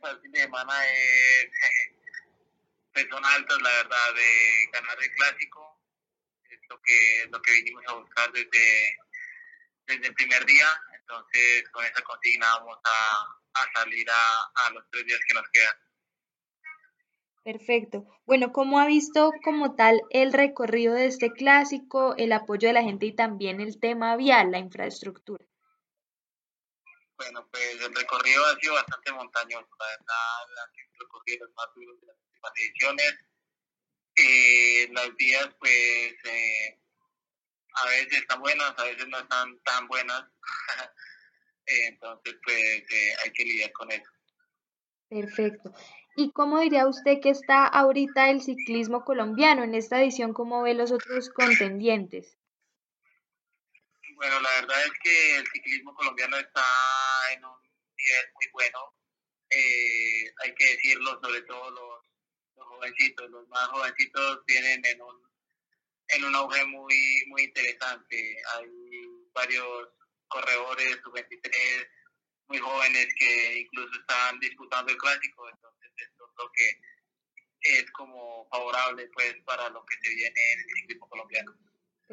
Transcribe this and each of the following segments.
para el fin de semana es, pues son altas, la verdad, de ganar el clásico. Es lo que, lo que vinimos a buscar desde, desde el primer día. Entonces, con esa consigna vamos a, a salir a, a los tres días que nos quedan. Perfecto. Bueno, ¿cómo ha visto como tal el recorrido de este clásico, el apoyo de la gente y también el tema vial, la infraestructura? Bueno, pues el recorrido ha sido bastante montañoso, la verdad, han recorrido los más duros de las últimas ediciones. Eh, las vías, pues, eh, a veces están buenas, a veces no están tan buenas. Entonces, pues, eh, hay que lidiar con eso. Perfecto. ¿Y cómo diría usted que está ahorita el ciclismo colombiano en esta edición? ¿Cómo ve los otros contendientes? Bueno, la verdad es que el ciclismo colombiano está en un nivel muy bueno. Eh, hay que decirlo, sobre todo los, los, jovencitos, los más jovencitos vienen en un, en un auge muy, muy interesante. Hay varios corredores, sub-23, muy jóvenes que incluso están disputando el clásico, entonces esto es lo que es como favorable pues para lo que se viene en el ciclismo colombiano.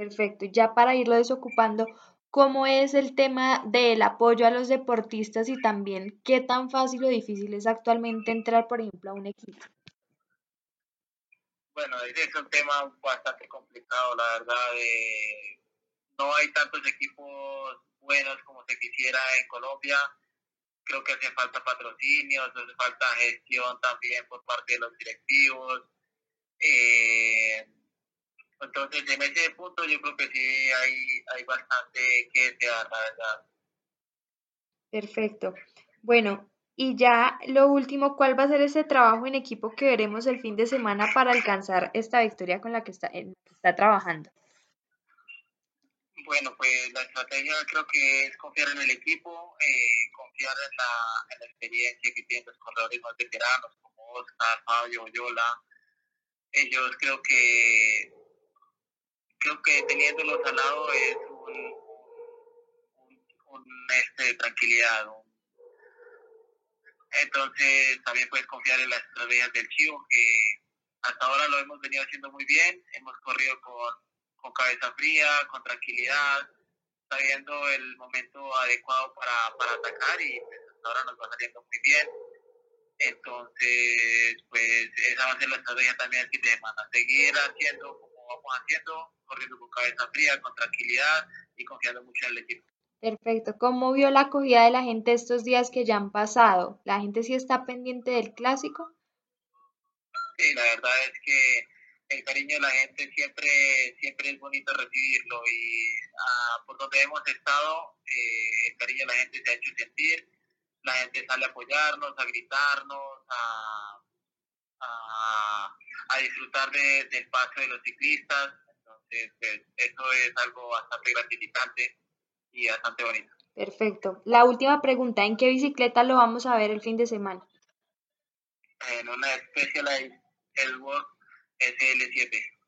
Perfecto, ya para irlo desocupando, ¿cómo es el tema del apoyo a los deportistas y también qué tan fácil o difícil es actualmente entrar, por ejemplo, a un equipo? Bueno, es un tema bastante complicado, la verdad. Eh, no hay tantos equipos buenos como se quisiera en Colombia creo que hace falta patrocinios, hace falta gestión también por parte de los directivos. Eh, entonces, en ese punto yo creo que sí hay, hay bastante que desear, la verdad. Perfecto. Bueno, y ya lo último, ¿cuál va a ser ese trabajo en equipo que veremos el fin de semana para alcanzar esta victoria con la que está, en, que está trabajando? Bueno, pues la estrategia creo que es confiar en el equipo, eh, confiar en la, en la, experiencia que tienen los corredores más veteranos como Oscar, Fabio, Yola. Ellos creo que creo que teniéndolos al lado es un, un, este de tranquilidad. Entonces también puedes confiar en las estrategias del Chivo que hasta ahora lo hemos venido haciendo muy bien. Hemos corrido con cabeza fría, con tranquilidad, sabiendo el momento adecuado para, para atacar y pues, hasta ahora nos va saliendo muy bien. Entonces, pues esa va a ser la estrategia también del fin de semana, seguir haciendo vamos haciendo, corriendo con cabeza fría, con tranquilidad y confiando mucho en el equipo. Perfecto. ¿Cómo vio la acogida de la gente estos días que ya han pasado? ¿La gente sí está pendiente del clásico? Sí, la verdad es que el cariño de la gente siempre siempre es bonito recibirlo y ah, por donde hemos estado eh, el cariño de la gente se ha hecho sentir la gente sale a apoyarnos a gritarnos a, a, disfrutar del paso de los ciclistas. Entonces pues, eso es algo bastante gratificante y bastante bonito. Perfecto. La última pregunta en qué bicicleta lo vamos a ver el fin de semana en una Specialized Elwood SL7.